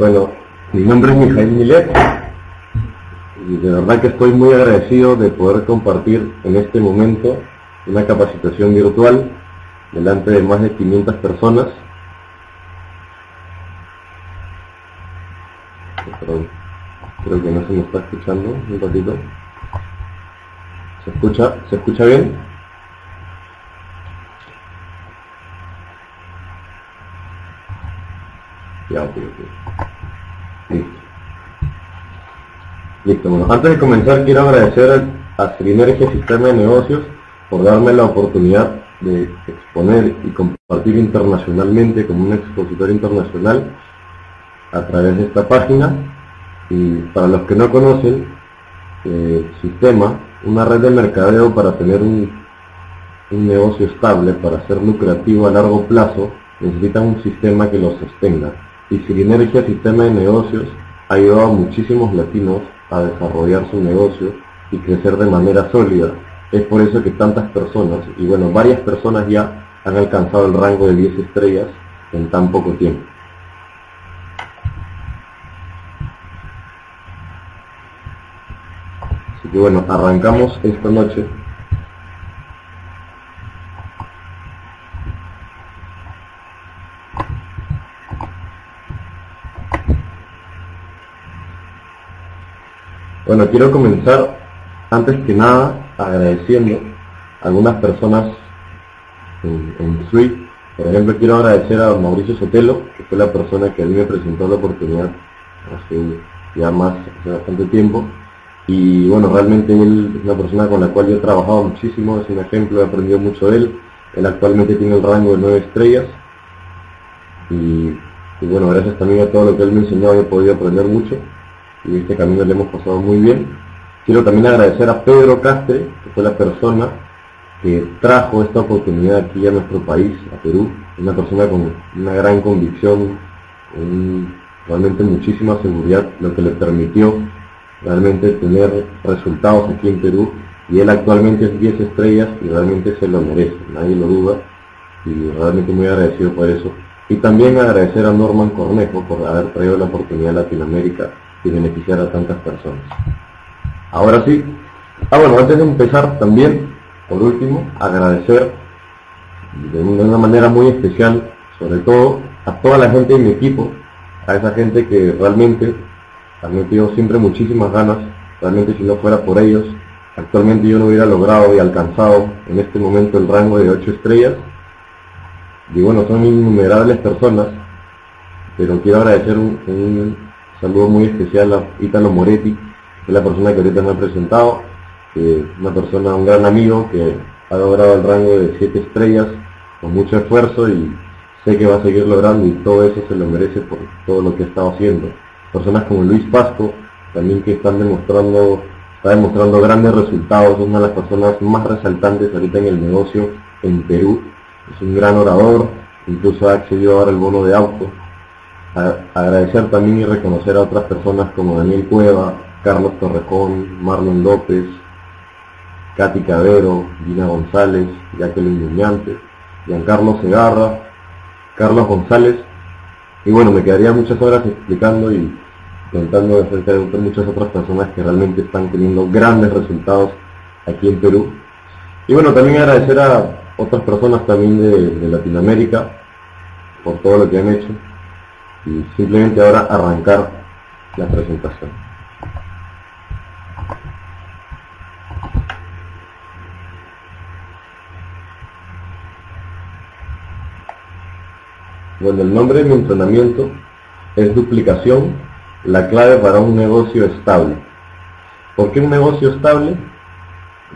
Bueno, mi nombre es Mijail Milet y de verdad que estoy muy agradecido de poder compartir en este momento una capacitación virtual delante de más de 500 personas. Perdón, creo que no se me está escuchando un ratito. ¿Se escucha? ¿Se escucha bien? Ya, ok. Listo. Listo, bueno, antes de comenzar quiero agradecer a Sinergia Sistema de Negocios por darme la oportunidad de exponer y compartir internacionalmente como un expositor internacional a través de esta página. Y para los que no conocen, eh, Sistema, una red de mercadeo para tener un, un negocio estable, para ser lucrativo a largo plazo, necesita un sistema que lo sostenga. Y Sinergia Sistema de Negocios ha ayudado a muchísimos latinos a desarrollar su negocio y crecer de manera sólida. Es por eso que tantas personas, y bueno, varias personas ya han alcanzado el rango de 10 estrellas en tan poco tiempo. Así que bueno, arrancamos esta noche Bueno, quiero comenzar antes que nada agradeciendo a algunas personas en, en Suite. Por ejemplo, quiero agradecer a Mauricio Sotelo, que fue la persona que a mí me presentó la oportunidad hace ya más, hace bastante tiempo. Y bueno, realmente él es una persona con la cual yo he trabajado muchísimo, es un ejemplo, he aprendido mucho de él. Él actualmente tiene el rango de nueve estrellas. Y, y bueno, gracias también a todo lo que él me enseñó he podido aprender mucho y este camino le hemos pasado muy bien. Quiero también agradecer a Pedro Castre, que fue la persona que trajo esta oportunidad aquí a nuestro país, a Perú, una persona con una gran convicción, realmente muchísima seguridad, lo que le permitió realmente tener resultados aquí en Perú y él actualmente es 10 estrellas y realmente se lo merece, nadie lo duda y realmente muy agradecido por eso. Y también agradecer a Norman Cornejo por haber traído la oportunidad a Latinoamérica y beneficiar a tantas personas. Ahora sí, ah bueno, antes de empezar también, por último, agradecer de una manera muy especial, sobre todo a toda la gente de mi equipo, a esa gente que realmente ha metido siempre muchísimas ganas, realmente si no fuera por ellos, actualmente yo no hubiera logrado y alcanzado en este momento el rango de 8 estrellas. Y bueno, son innumerables personas, pero quiero agradecer un saludo muy especial a Italo Moretti, que es la persona que ahorita me ha presentado, que una persona, un gran amigo que ha logrado el rango de 7 estrellas con mucho esfuerzo y sé que va a seguir logrando y todo eso se lo merece por todo lo que ha estado haciendo. Personas como Luis Pasco, también que están demostrando, está demostrando grandes resultados, es una de las personas más resaltantes ahorita en el negocio en Perú, es un gran orador, incluso ha accedido ahora el bono de auto, agradecer también y reconocer a otras personas como Daniel Cueva, Carlos Torrejón, Marlon López, Katy Cabero, Gina González, Jacqueline Muñante, Giancarlo Segarra, Carlos González, y bueno, me quedaría muchas horas explicando y contando acerca de muchas otras personas que realmente están teniendo grandes resultados aquí en Perú. Y bueno, también agradecer a otras personas también de, de Latinoamérica por todo lo que han hecho y simplemente ahora arrancar la presentación. Bueno, el nombre de mi entrenamiento es duplicación, la clave para un negocio estable. ¿Por qué un negocio estable?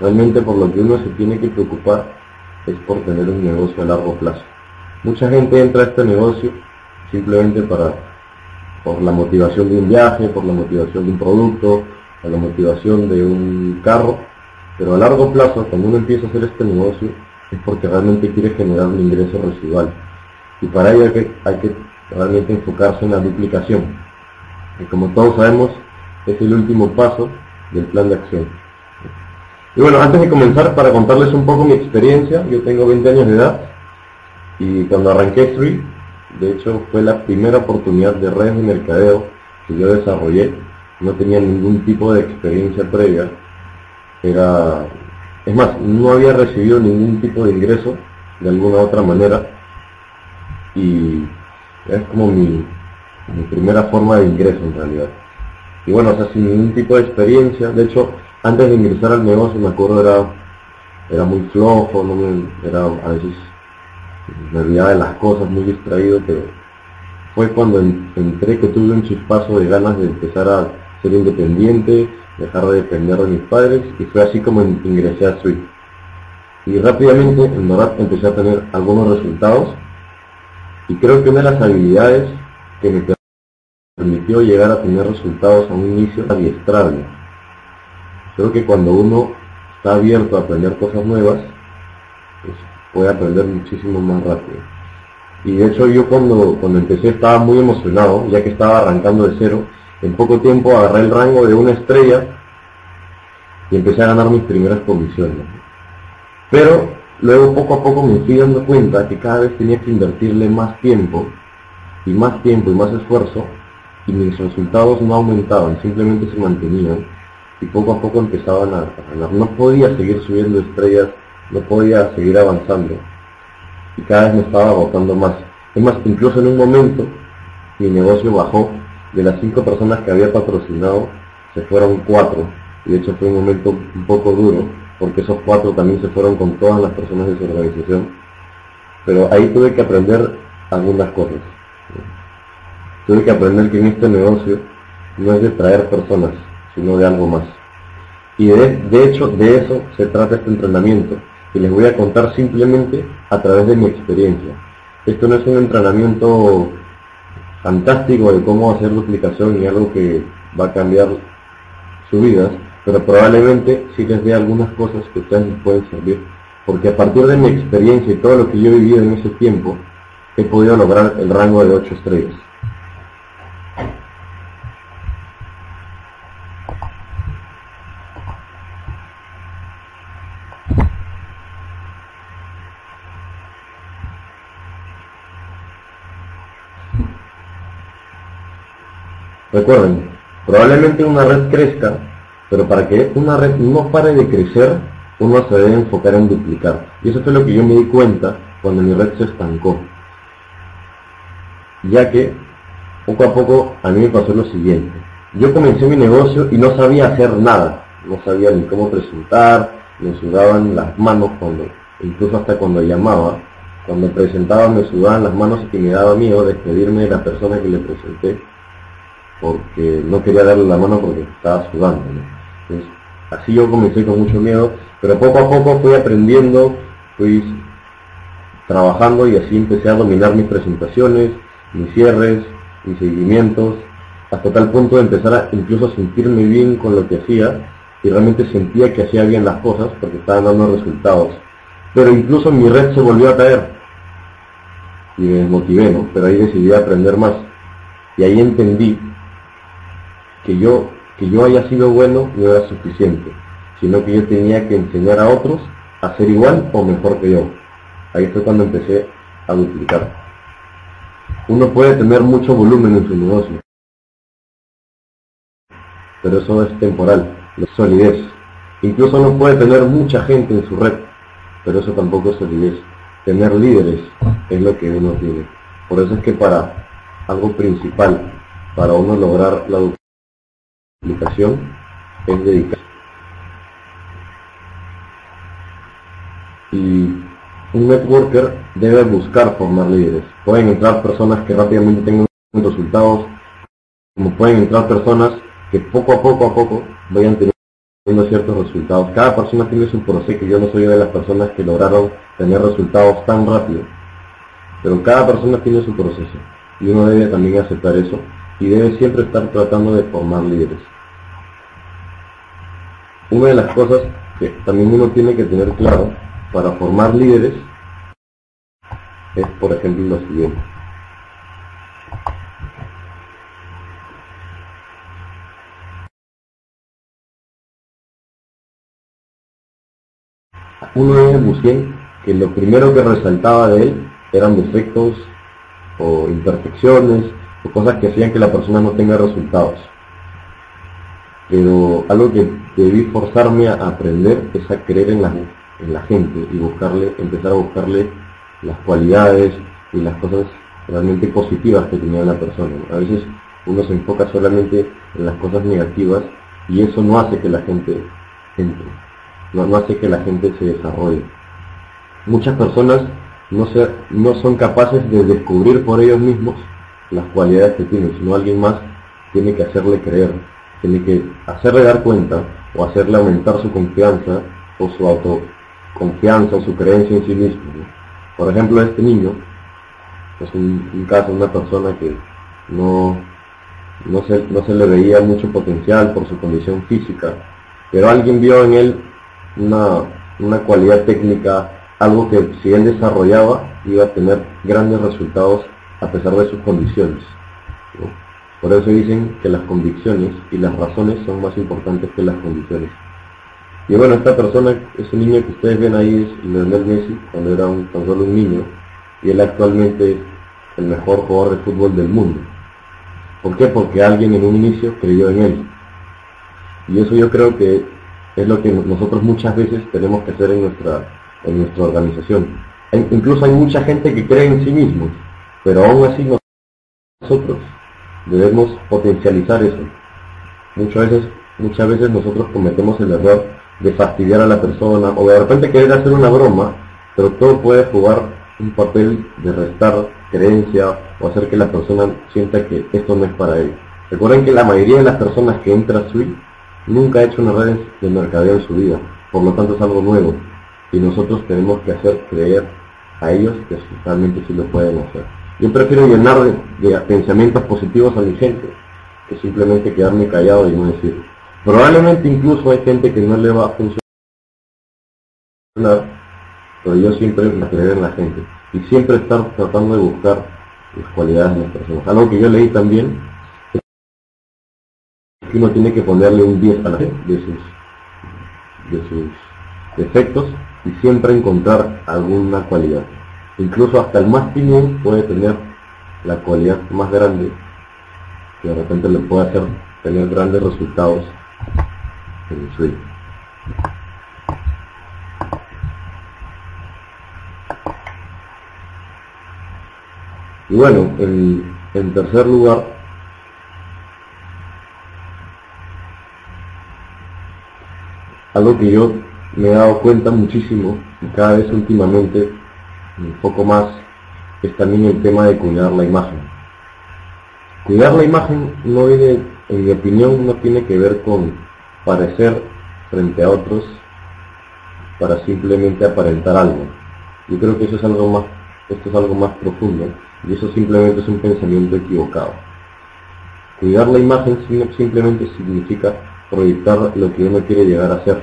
Realmente por lo que uno se tiene que preocupar es por tener un negocio a largo plazo. Mucha gente entra a este negocio simplemente para por la motivación de un viaje, por la motivación de un producto, por la motivación de un carro, pero a largo plazo, cuando uno empieza a hacer este negocio, es porque realmente quiere generar un ingreso residual. Y para ello hay que, hay que realmente enfocarse en la duplicación. Y como todos sabemos, es el último paso del plan de acción. Y bueno, antes de comenzar, para contarles un poco mi experiencia, yo tengo 20 años de edad y cuando arranqué Street De hecho, fue la primera oportunidad de redes de mercadeo que yo desarrollé. No tenía ningún tipo de experiencia previa. Era, es más, no había recibido ningún tipo de ingreso de alguna otra manera. Y es como mi, mi primera forma de ingreso en realidad. Y bueno, o sea, sin ningún tipo de experiencia. De hecho, antes de ingresar al negocio, me acuerdo, era, era muy flojo, no me, era a veces me olvidaba de las cosas, muy distraído, pero fue cuando entré que tuve un chispazo de ganas de empezar a ser independiente, dejar de depender de mis padres, y fue así como ingresé a Sweet. Y rápidamente, en verdad, empecé a tener algunos resultados, y creo que una de las habilidades que me permitió llegar a tener resultados a un inicio adiestrable. Creo que cuando uno está abierto a aprender cosas nuevas, pues, puede aprender muchísimo más rápido. Y de hecho yo cuando, cuando empecé estaba muy emocionado, ya que estaba arrancando de cero. En poco tiempo agarré el rango de una estrella y empecé a ganar mis primeras comisiones. Pero luego poco a poco me fui dando cuenta que cada vez tenía que invertirle más tiempo y más tiempo y más esfuerzo y mis resultados no aumentaban, simplemente se mantenían y poco a poco empezaban a, ganar. No podía seguir subiendo estrellas, no podía seguir avanzando y cada vez me estaba agotando más. Es más, incluso en un momento mi negocio bajó, de las cinco personas que había patrocinado se fueron cuatro y de hecho fue un momento un poco duro porque esos cuatro también se fueron con todas las personas de su organización. Pero ahí tuve que aprender algunas cosas tuve que aprender que en este negocio no es de traer personas, sino de algo más. Y de, de hecho, de eso se trata este entrenamiento, que les voy a contar simplemente a través de mi experiencia. Esto no es un entrenamiento fantástico de cómo hacer duplicación y algo que va a cambiar su vida, pero probablemente sí les dé algunas cosas que ustedes les pueden servir, porque a partir de mi experiencia y todo lo que yo he vivido en ese tiempo, he podido lograr el rango de 8 estrellas. Recuerden, probablemente una red crezca, pero para que una red no pare de crecer, uno se debe enfocar en duplicar. Y eso fue lo que yo me di cuenta cuando mi red se estancó. Ya que poco a poco a mí me pasó lo siguiente. Yo comencé mi negocio y no sabía hacer nada. No sabía ni cómo presentar, me sudaban las manos cuando, incluso hasta cuando llamaba. Cuando presentaba me sudaban las manos y que me daba miedo despedirme de la persona que le presenté porque no quería darle la mano porque estaba sudando. así yo comencé con mucho miedo, pero poco a poco fui aprendiendo, fui trabajando y así empecé a dominar mis presentaciones, mis cierres, mis seguimientos, hasta tal punto de empezar a incluso a sentirme bien con lo que hacía y realmente sentía que hacía bien las cosas porque estaban dando resultados. Pero incluso mi red se volvió a caer y me desmotivé, ¿no? Pero ahí decidí aprender más. Y ahí entendí que yo, que yo haya sido bueno no era suficiente, sino que yo tenía que enseñar a otros a ser igual o mejor que yo. Ahí fue cuando empecé a duplicar. Uno puede tener mucho volumen en su negocio, pero eso es temporal, no es solidez. Incluso uno puede tener mucha gente en su red, pero eso tampoco es solidez. Tener líderes es lo que uno tiene. Por eso es que para algo principal, para uno lograr la aplicación es dedicar. Y un networker debe buscar formar líderes. Pueden entrar personas que rápidamente tengan resultados, como pueden entrar personas que poco a poco a poco vayan teniendo ciertos resultados. Cada persona tiene su proceso, yo no soy de las personas que lograron tener resultados tan rápido, pero cada persona tiene su proceso y uno debe también aceptar eso y debe siempre estar tratando de formar líderes una de las cosas que también uno tiene que tener claro para formar líderes es, por ejemplo, lo siguiente. Uno es Busquén, que lo primero que resaltaba de él eran defectos o imperfecciones o cosas que hacían que la persona no tenga resultados. Pero algo que debí forzarme a aprender es a creer en la, en la gente y buscarle, empezar a buscarle las cualidades y las cosas realmente positivas que tenía la persona. A veces uno se enfoca solamente en las cosas negativas y eso no hace que la gente entre, no, no hace que la gente se desarrolle. Muchas personas no, se, no son capaces de descubrir por ellos mismos las cualidades que tienen, sino alguien más tiene que hacerle creer, tiene que hacerle dar cuenta o hacerle aumentar su confianza o su autoconfianza o su creencia en sí mismo. Por ejemplo, este niño es un, caso de una persona que no, no, se, no se le veía mucho potencial por su condición física, pero alguien vio en él una, una cualidad técnica, algo que si él desarrollaba iba a tener grandes resultados a pesar de sus condiciones. Por eso dicen que las convicciones y las razones son más importantes que las condiciones. Y bueno, esta persona, ese niño que ustedes ven ahí es Lionel Messi, cuando era un, tan solo un niño, y él actualmente es el mejor jugador de fútbol del mundo. ¿Por qué? Porque alguien en un inicio creyó en él. Y eso yo creo que es lo que nosotros muchas veces tenemos que hacer en nuestra, en nuestra organización. incluso hay mucha gente que cree en sí mismos, pero aún así nosotros debemos potencializar eso. Muchas veces, muchas veces nosotros cometemos el error de fastidiar a la persona o de repente querer hacer una broma, pero todo puede jugar un papel de restar creencia o hacer que la persona sienta que esto no es para él. Recuerden que la mayoría de las personas que entran a Sui nunca ha hecho una red de mercadeo en su vida, por lo tanto es algo nuevo y nosotros tenemos que hacer creer a ellos que realmente sí lo pueden hacer. Yo prefiero llenar de, pensamientos positivos a mi gente que simplemente quedarme callado y no decir. Probablemente incluso hay gente que no le va a funcionar, pero yo siempre me creer en la gente y siempre estar tratando de buscar las cualidades de las personas. Algo que yo leí también es que uno tiene que ponerle un 10 a la gente de de sus defectos y siempre encontrar alguna cualidad. Incluso hasta el más tímido puede tener la cualidad más grande que de repente le puede hacer tener grandes resultados en el sueño. Y bueno, en, en tercer lugar, algo que yo me he dado cuenta muchísimo cada vez últimamente un poco más es también el tema de cuidar la imagen. Cuidar la imagen no viene, en mi opinión, no tiene que ver con parecer frente a otros para simplemente aparentar algo. Yo creo que eso es algo más, esto es algo más profundo y eso simplemente es un pensamiento equivocado. Cuidar la imagen simplemente significa proyectar lo que uno quiere llegar a ser.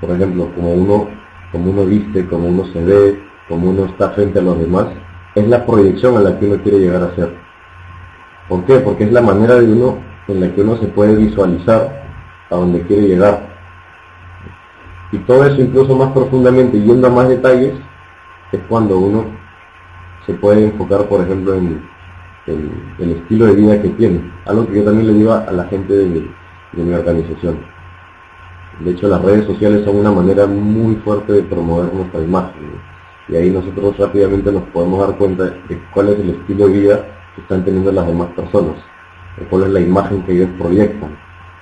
Por ejemplo, como uno como uno viste, como uno se ve, como uno está frente a los demás, es la proyección a la que uno quiere llegar a ser. ¿Por qué? Porque es la manera de uno en la que uno se puede visualizar a donde quiere llegar. Y todo eso incluso más profundamente, yendo a más detalles, es cuando uno se puede enfocar, por ejemplo, en, el estilo de vida que tiene. Algo que yo también le digo a la gente de mi organización de hecho, las redes sociales son una manera muy fuerte de promover nuestra imagen. Y ahí nosotros rápidamente nos podemos dar cuenta de cuál es el estilo de vida que están teniendo las demás personas, de cuál es la imagen que ellos proyectan,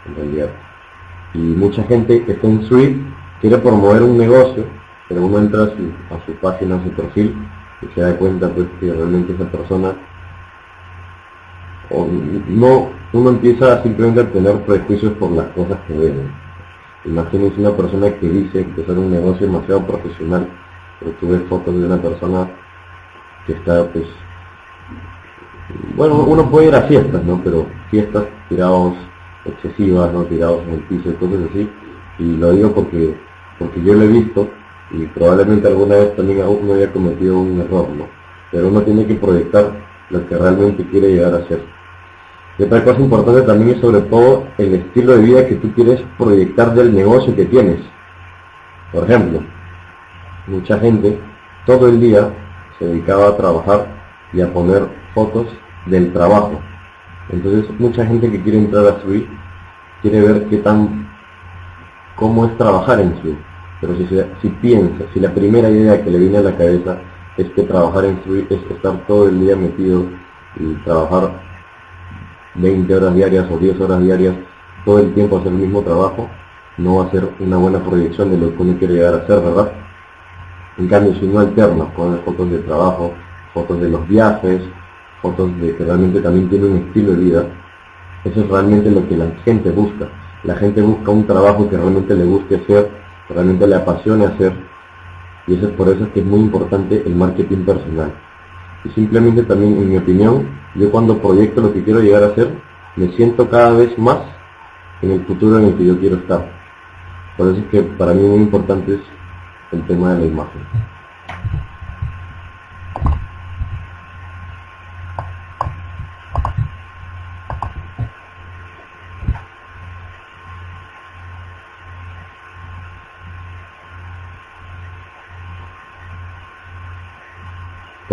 en realidad. Y mucha gente que está en Suite quiere promover un negocio, pero uno entra a su, página, a su perfil, y se da cuenta pues que realmente esa persona o no uno empieza simplemente a tener prejuicios por las cosas que ven Imagínense una persona que dice que es un negocio demasiado profesional, pero tú ves fotos de una persona que está, pues, bueno, uno puede ir a fiestas, ¿no? Pero fiestas tirados excesivas, ¿no? Tirados en el piso y cosas así. Y lo digo porque, porque yo lo he visto y probablemente alguna vez también uno haya cometido un error, ¿no? Pero uno tiene que proyectar lo que realmente quiere llegar a ser. Y otra cosa importante también es sobre todo el estilo de vida que tú quieres proyectar del negocio que tienes. Por ejemplo, mucha gente todo el día se dedicaba a trabajar y a poner fotos del trabajo. Entonces mucha gente que quiere entrar a Sui quiere ver qué tan cómo es trabajar en Sui. Pero si, si piensa, si la primera idea que le viene a la cabeza es que trabajar en Sui es estar todo el día metido y trabajar 20 horas diarias o 10 horas diarias todo el tiempo hacer el mismo trabajo, no va a ser una buena proyección de lo que uno quiere llegar a ser, ¿verdad? En cambio, si uno alterna con fotos de trabajo, fotos de los viajes, fotos de que realmente también tiene un estilo de vida, eso es realmente lo que la gente busca. La gente busca un trabajo que realmente le guste hacer, que realmente le apasione hacer, y eso es por eso que es muy importante el marketing personal. Y simplemente también, en mi opinión, yo cuando proyecto lo que quiero llegar a hacer, me siento cada vez más en el futuro en el que yo quiero estar. Por eso es que para mí muy importante es el tema de la imagen.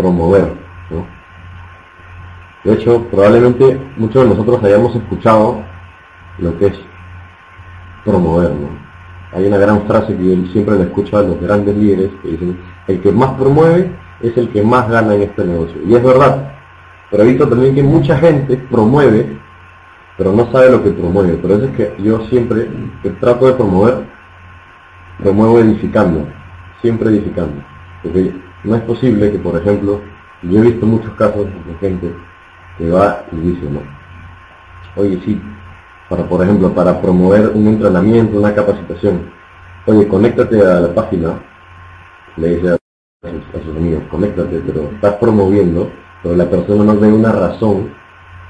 promover. De hecho, probablemente muchos de nosotros hayamos escuchado lo que es promover. Hay una gran frase que siempre le escucho a los grandes líderes que dicen, el que más promueve es el que más gana en este negocio. Y es verdad, pero he visto también que mucha gente promueve, pero no sabe lo que promueve. Por eso es que yo siempre que trato de promover, promuevo edificando, siempre edificando. Porque no es posible que, por ejemplo, yo he visto muchos casos de gente que va y dice, no, oye, sí, para, por ejemplo, para promover un entrenamiento, una capacitación, oye, conéctate a la página, le dice a sus, amigos, conéctate, pero estás promoviendo, pero la persona no ve una razón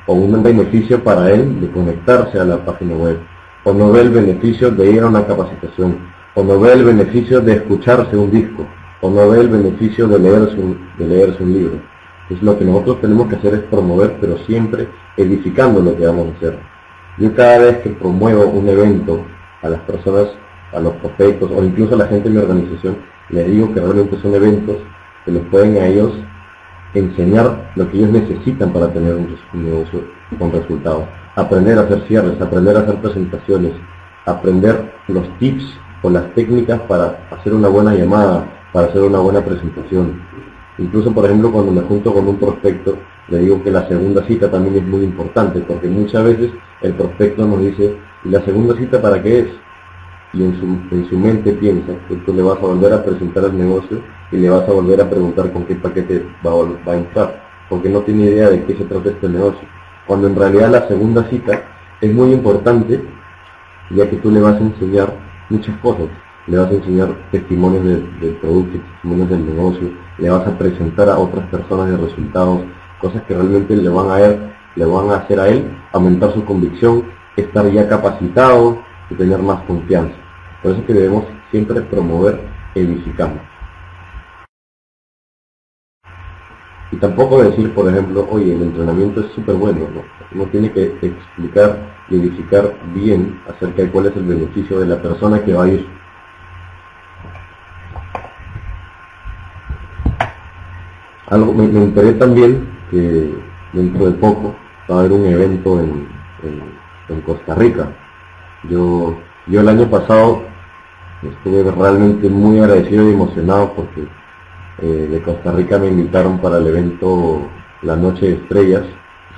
o un beneficio para él de conectarse a la página web, o no ve el beneficio de ir a una capacitación, o no ve el beneficio de escucharse un disco, o no ve el beneficio de leerse un, de leerse un libro. Es lo que nosotros tenemos que hacer es promover, pero siempre edificando lo que vamos a hacer. Yo cada vez que promuevo un evento a las personas, a los prospectos o incluso a la gente de mi organización, les digo que realmente son eventos que les pueden a ellos enseñar lo que ellos necesitan para tener un, negocio con resultados. Aprender a hacer cierres, aprender a hacer presentaciones, aprender los tips o las técnicas para hacer una buena llamada, para hacer una buena presentación. Incluso, por ejemplo, cuando me junto con un prospecto, le digo que la segunda cita también es muy importante, porque muchas veces el prospecto nos dice, ¿y la segunda cita para qué es? Y en su, en su mente piensa que tú le vas a volver a presentar el negocio y le vas a volver a preguntar con qué paquete va va a entrar, porque no tiene idea de qué se trata este negocio. Cuando en realidad la segunda cita es muy importante, ya que tú le vas a enseñar muchas cosas le vas a enseñar testimonios del producto, testimonios del negocio, le vas a presentar a otras personas de resultados, cosas que realmente le van a, le van a hacer a él aumentar su convicción, estar ya capacitado y tener más confianza. Por eso es que debemos siempre promover edificando. Y tampoco decir, por ejemplo, oye, el entrenamiento es súper bueno, ¿no? Uno tiene que explicar y edificar bien acerca de cuál es el beneficio de la persona que va a ir Algo, me, enteré también que dentro de poco va a haber un evento en, en, Costa Rica. Yo, yo el año pasado estuve realmente muy agradecido y emocionado porque eh, de Costa Rica me invitaron para el evento La Noche de Estrellas.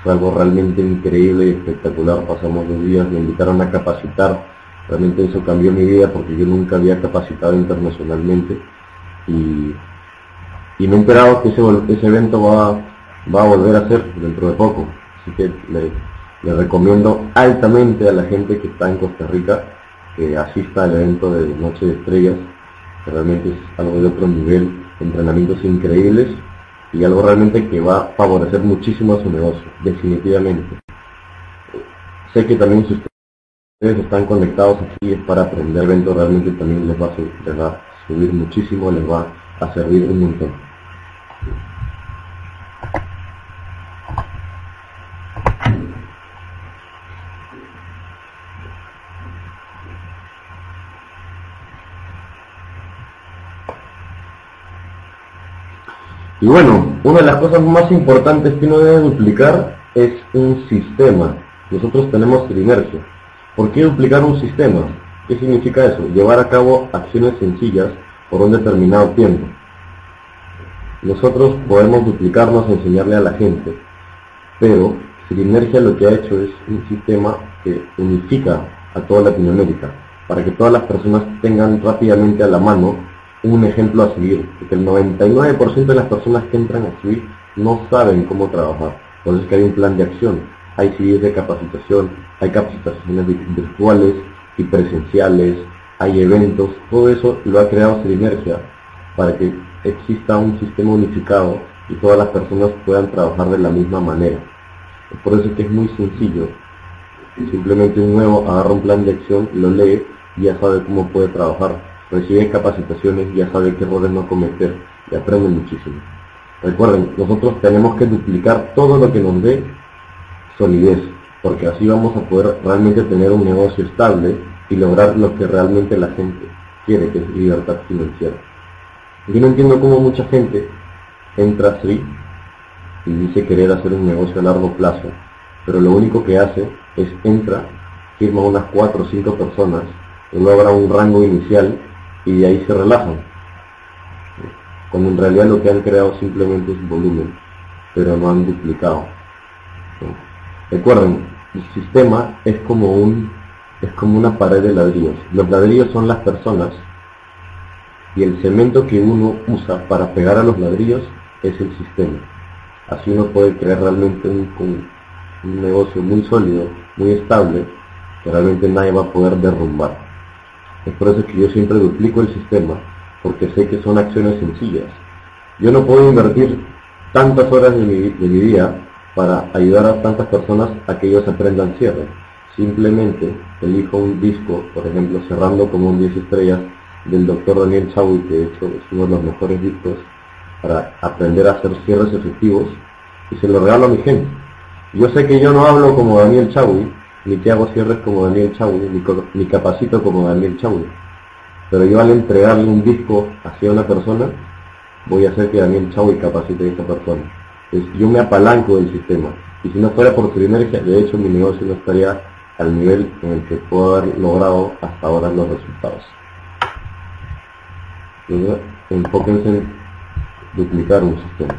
Fue algo realmente increíble y espectacular. Pasamos dos días, me invitaron a capacitar. Realmente eso cambió mi vida porque yo nunca había capacitado internacionalmente y enterado que ese, ese evento va, va a volver a ser dentro de poco. Así que le, recomiendo altamente a la gente que está en Costa Rica que asista al evento de Noche de Estrellas, que realmente es algo de otro nivel, entrenamientos increíbles y algo realmente que va a favorecer muchísimo a su negocio, definitivamente. Sé que también si ustedes están conectados aquí es para aprender eventos, realmente también les va, a, les va a subir muchísimo, les va a servir un montón. Y bueno, una de las cosas más importantes que uno debe duplicar es un sistema. Nosotros tenemos trinercia. ¿Por qué duplicar un sistema? ¿Qué significa eso? Llevar a cabo acciones sencillas por un determinado tiempo. Nosotros podemos duplicarnos, enseñarle a la gente, pero Sinergia lo que ha hecho es un sistema que unifica a toda Latinoamérica, para que todas las personas tengan rápidamente a la mano un ejemplo a seguir, porque el 99% de las personas que entran a subir no saben cómo trabajar, por eso es que hay un plan de acción, hay CDs de capacitación, hay capacitaciones virtuales y presenciales, hay eventos, todo eso lo ha creado Sinergia para que exista un sistema unificado y todas las personas puedan trabajar de la misma manera. Por eso es que es muy sencillo. Simplemente un nuevo agarra un plan de acción, lo lee y ya sabe cómo puede trabajar. Recibe capacitaciones, ya sabe qué errores no cometer y aprende muchísimo. Recuerden, nosotros tenemos que duplicar todo lo que nos dé solidez, porque así vamos a poder realmente tener un negocio estable y lograr lo que realmente la gente quiere, que es libertad financiera. Yo no entiendo cómo mucha gente entra así y dice querer hacer un negocio a largo plazo, pero lo único que hace es entra, firma unas cuatro o cinco personas, logra un rango inicial y de ahí se relajan. Cuando en realidad lo que han creado simplemente es volumen, pero no han duplicado. Recuerden, el sistema es como un es como una pared de ladrillos. Los ladrillos son las personas y el cemento que uno usa para pegar a los ladrillos es el sistema. Así uno puede crear realmente un, negocio muy sólido, muy estable, que realmente nadie va a poder derrumbar. Es por eso que yo siempre duplico el sistema, porque sé que son acciones sencillas. Yo no puedo invertir tantas horas de mi, de mi día para ayudar a tantas personas a que ellos aprendan cierre. Simplemente elijo un disco, por ejemplo, cerrando como un 10 estrellas del doctor Daniel Chaui, que de hecho es uno de los mejores discos para aprender a hacer cierres efectivos y se lo regalo a mi gente. Yo sé que yo no hablo como Daniel Chaui, ni que hago cierres como Daniel Chaui, ni, capacito como Daniel Chaui. Pero yo al entregarle un disco hacia una persona, voy a hacer que Daniel Chaui capacite a esa persona. Entonces, yo me apalanco del sistema. Y si no fuera por sinergia, de hecho mi negocio no estaría al nivel en el que puedo haber logrado hasta ahora los resultados. Enfóquense en duplicar un sistema.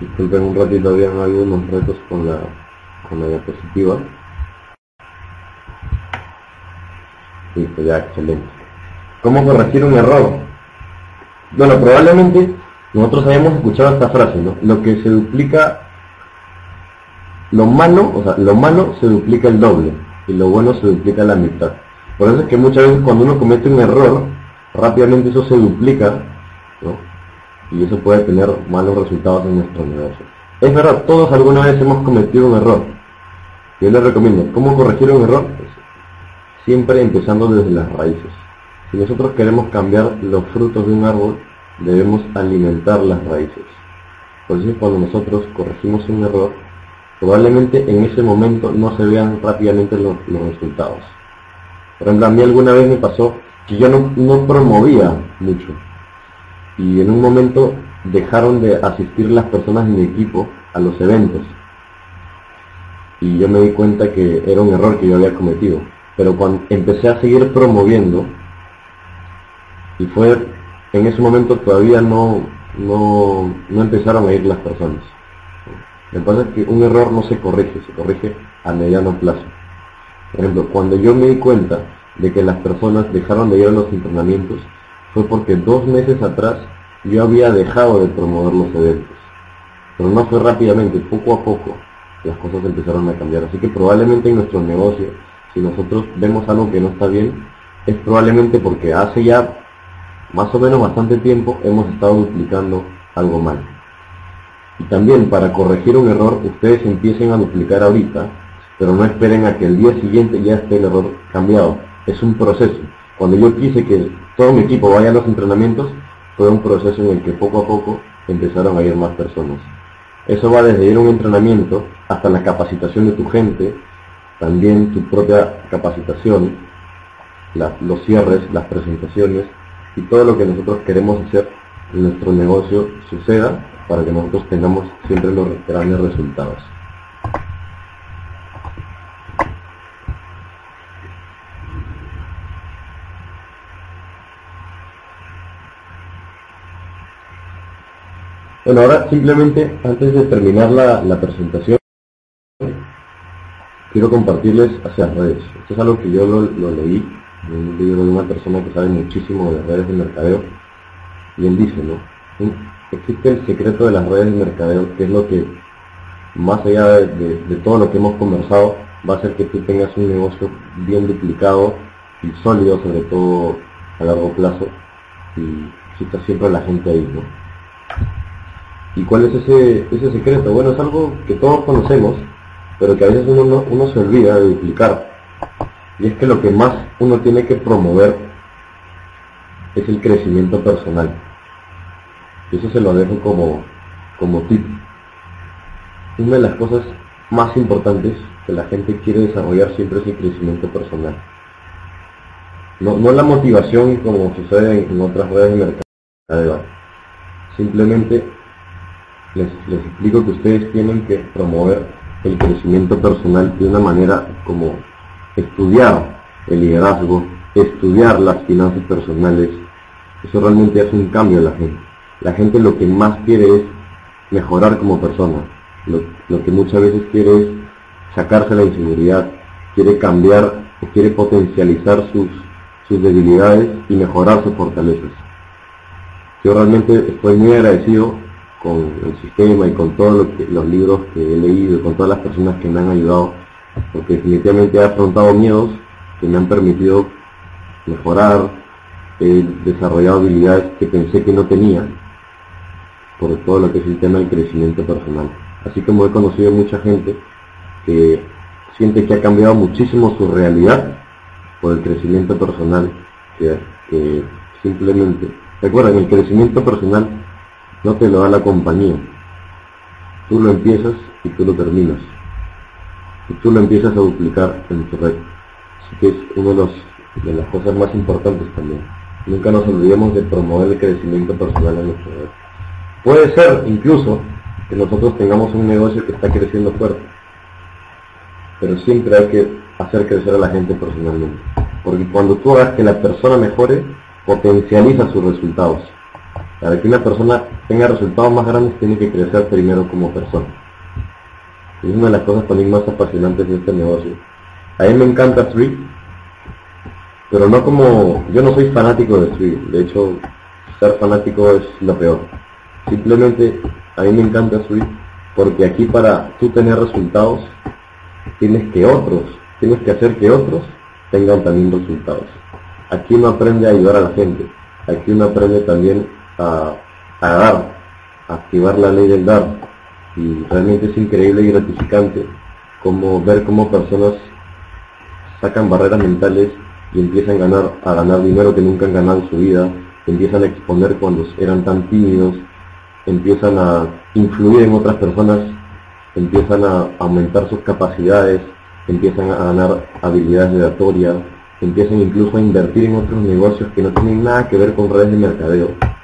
Disculpen un ratito, habían algunos retos con la, con la diapositiva. Ya, excelente. ¿Cómo corregir un error? Bueno, probablemente nosotros habíamos escuchado esta frase, ¿no? Lo que se duplica, lo malo, o sea, lo malo se duplica el doble y lo bueno se duplica la mitad. Por eso es que muchas veces cuando uno comete un error, rápidamente eso se duplica, ¿no? Y eso puede tener malos resultados en nuestro negocio. Es verdad, todos alguna vez hemos cometido un error. Yo les recomiendo, ¿cómo corregir un error? Siempre empezando desde las raíces. Si nosotros queremos cambiar los frutos de un árbol, debemos alimentar las raíces. Por eso cuando nosotros corregimos un error, probablemente en ese momento no se vean rápidamente los, resultados. Por ejemplo, alguna vez me pasó que yo no, no promovía mucho. Y en un momento dejaron de asistir las personas en mi equipo a los eventos. Y yo me di cuenta que era un error que yo había cometido pero cuando empecé a seguir promoviendo, y fue en ese momento todavía no, no, empezaron a ir las personas. Me pasa que un error no se corrige, se corrige a mediano plazo. Por ejemplo, cuando yo me di cuenta de que las personas dejaron de ir a los entrenamientos, fue porque dos meses atrás yo había dejado de promover los eventos. Pero no fue rápidamente, poco a poco las cosas empezaron a cambiar. Así que probablemente en nuestro negocio si nosotros vemos algo que no está bien, es probablemente porque hace ya más o menos bastante tiempo hemos estado duplicando algo mal. Y también para corregir un error, ustedes empiecen a duplicar ahorita, pero no esperen a que el día siguiente ya esté el error cambiado. Es un proceso. Cuando yo quise que todo mi equipo vaya a los entrenamientos, fue un proceso en el que poco a poco empezaron a ir más personas. Eso va desde ir a un entrenamiento hasta la capacitación de tu gente, también tu propia capacitación, los cierres, las presentaciones y todo lo que nosotros queremos hacer en nuestro negocio suceda para que nosotros tengamos siempre los grandes resultados. Bueno, ahora simplemente antes de terminar la, presentación, quiero compartirles hacia las redes. Esto es algo que yo lo, leí en un libro de una persona que sabe muchísimo de redes de mercadeo. Y él dice, ¿no? Existe el secreto de las redes de mercadeo, que es lo que, más allá de, todo lo que hemos conversado, va a hacer que tú tengas un negocio bien duplicado y sólido, sobre todo a largo plazo, y está siempre la gente ahí, ¿no? ¿Y cuál es ese, ese secreto? Bueno, es algo que todos conocemos, pero que a veces uno, uno se olvida de duplicar. Y es que lo que más uno tiene que promover es el crecimiento personal. Y eso se lo dejo como, como tip. Una de las cosas más importantes que la gente quiere desarrollar siempre es el crecimiento personal. No, no la motivación como sucede en, en otras redes de mercado. Simplemente les, explico que ustedes tienen que promover el crecimiento personal de una manera como estudiar el liderazgo, estudiar las finanzas personales. Eso realmente hace un cambio en la gente. La gente lo que más quiere es mejorar como persona. Lo, que muchas veces quiere es sacarse la inseguridad, quiere cambiar o quiere potencializar sus, sus debilidades y mejorar sus fortalezas. Yo realmente estoy muy agradecido con el sistema y con todos los libros que he leído con todas las personas que me han ayudado, porque definitivamente he afrontado miedos que me han permitido mejorar, he desarrollado habilidades que pensé que no tenía, por todo lo que es el tema del crecimiento personal. Así como he conocido mucha gente que siente que ha cambiado muchísimo su realidad por el crecimiento personal, que, que simplemente, recuerden, el crecimiento personal no te lo da la compañía. Tú lo empiezas y tú lo terminas. Y tú lo empiezas a duplicar en tu red. Así que es una de, de las cosas más importantes también. Nunca nos olvidemos de promover el crecimiento personal en nuestra red. Puede ser incluso que nosotros tengamos un negocio que está creciendo fuerte. Pero siempre hay que hacer crecer a la gente personalmente. Porque cuando tú hagas que la persona mejore, potencializa sus resultados. Para que una persona tenga resultados más grandes tiene que crecer primero como persona. Es una de las cosas también más apasionantes de este negocio. A mí me encanta Street, pero no como... Yo no soy fanático de Street, de hecho ser fanático es lo peor. Simplemente a mí me encanta Street porque aquí para tú tener resultados tienes que otros, tienes que hacer que otros tengan también resultados. Aquí uno aprende a ayudar a la gente, aquí uno aprende también a, dar, a activar la ley del dar. Y realmente es increíble y gratificante como ver cómo personas sacan barreras mentales y empiezan a ganar, a ganar dinero que nunca han ganado en su vida, empiezan a exponer cuando eran tan tímidos, empiezan a influir en otras personas, empiezan a aumentar sus capacidades, empiezan a ganar habilidades oratorias, empiezan incluso a invertir en otros negocios que no tienen nada que ver con redes de mercadeo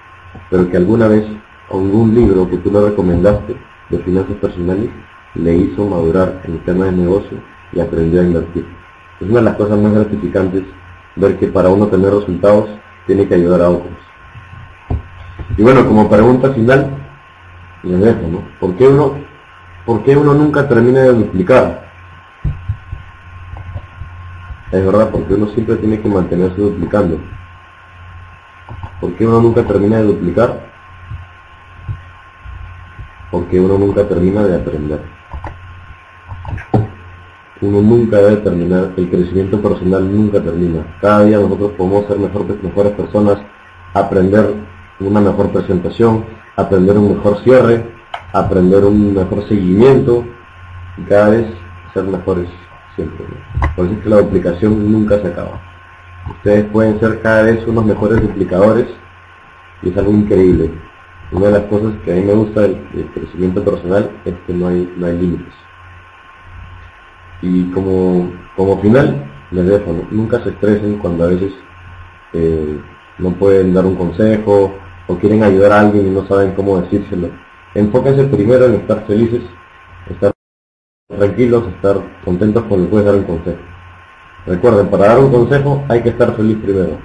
pero que alguna vez algún libro que tú le recomendaste de finanzas personales le hizo madurar en el tema de negocio y aprendió a invertir. Es una de las cosas más gratificantes ver que para uno tener resultados tiene que ayudar a otros. Y bueno, como pregunta final, les dejo, ¿no? ¿Por qué uno, por qué uno nunca termina de duplicar? Es verdad, porque uno siempre tiene que mantenerse duplicando. ¿Por qué uno nunca termina de duplicar? Porque uno nunca termina de aprender. Uno nunca debe terminar, el crecimiento personal nunca termina. Cada día nosotros podemos ser mejores personas, aprender una mejor presentación, aprender un mejor cierre, aprender un mejor seguimiento y cada vez ser mejores siempre. Por eso es que la duplicación nunca se acaba. Ustedes pueden ser cada vez unos mejores duplicadores y es algo increíble. Una de las cosas que a mí me gusta del, crecimiento personal es que no hay, no hay límites. Y como, como final, les dejo, nunca se estresen cuando a veces eh, no pueden dar un consejo o quieren ayudar a alguien y no saben cómo decírselo. Enfóquense primero en estar felices, estar tranquilos, estar contentos cuando puedes dar un consejo. Recuerden, para dar un consejo hay que estar feliz primero.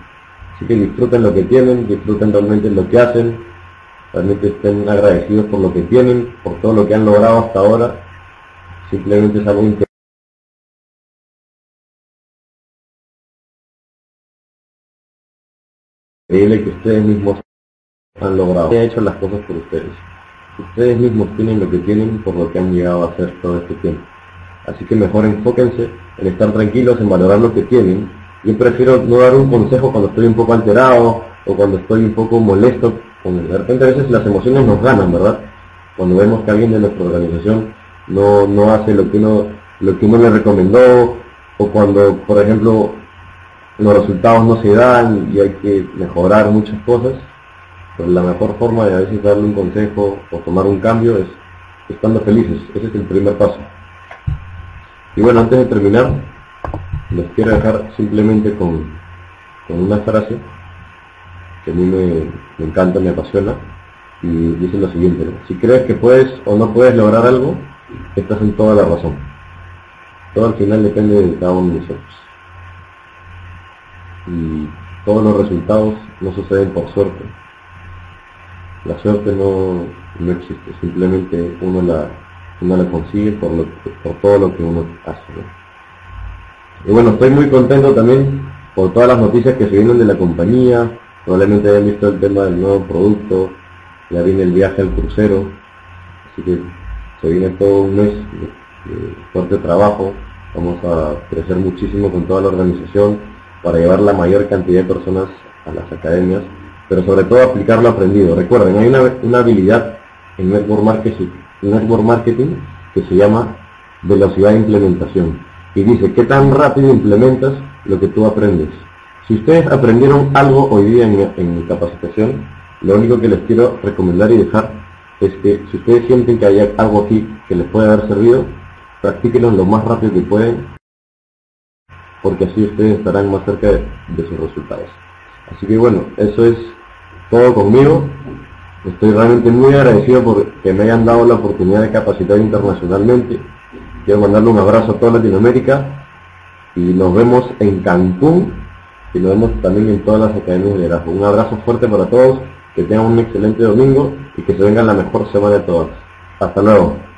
Así que disfruten lo que tienen, disfruten realmente lo que hacen, realmente estén agradecidos por lo que tienen, por todo lo que han logrado hasta ahora. Simplemente es algo increíble que ustedes mismos han logrado. He hecho las cosas por ustedes. Ustedes mismos tienen lo que tienen por lo que han llegado a hacer todo este tiempo. Así que mejor enfóquense en estar tranquilos, en valorar lo que tienen. Yo prefiero no dar un consejo cuando estoy un poco alterado o cuando estoy un poco molesto. De repente a veces las emociones nos ganan, ¿verdad? Cuando vemos que alguien de nuestra organización no, no hace lo que uno lo que uno le recomendó o cuando, por ejemplo, los resultados no se dan y hay que mejorar muchas cosas, pues la mejor forma de a veces darle un consejo o tomar un cambio es estando felices. Ese es el primer paso. Y bueno, antes de terminar, les quiero dejar simplemente con, una frase que a mí me, encanta, me apasiona, y dice lo siguiente, si crees que puedes o no puedes lograr algo, estás en toda la razón. Todo al final depende de cada uno de nosotros. Y todos los resultados no suceden por suerte. La suerte no, no existe, simplemente uno la, uno la consigue por, lo, por todo lo que uno hace. Y bueno, estoy muy contento también por todas las noticias que se vienen de la compañía, probablemente hayan visto el tema del nuevo producto, ya viene el viaje al crucero, así que se viene todo un mes de, fuerte trabajo, vamos a crecer muchísimo con toda la organización para llevar la mayor cantidad de personas a las academias, pero sobre todo aplicar lo aprendido. Recuerden, hay una, una habilidad en Network Marketing Network Marketing que se llama velocidad de implementación. Y dice, ¿qué tan rápido implementas lo que tú aprendes? Si ustedes aprendieron algo hoy día en, en capacitación, lo único que les quiero recomendar y dejar es que si ustedes sienten que hay algo aquí que les puede haber servido, practíquenlo lo más rápido que pueden, porque así ustedes estarán más cerca de sus resultados. Así que bueno, eso es todo conmigo. Estoy realmente muy agradecido por que me hayan dado la oportunidad de capacitar internacionalmente. Quiero mandarle un abrazo a toda Latinoamérica y nos vemos en Cancún y nos vemos también en todas las academias de liderazgo. Un abrazo fuerte para todos, que tengan un excelente domingo y que se venga la mejor semana de todas. Hasta luego.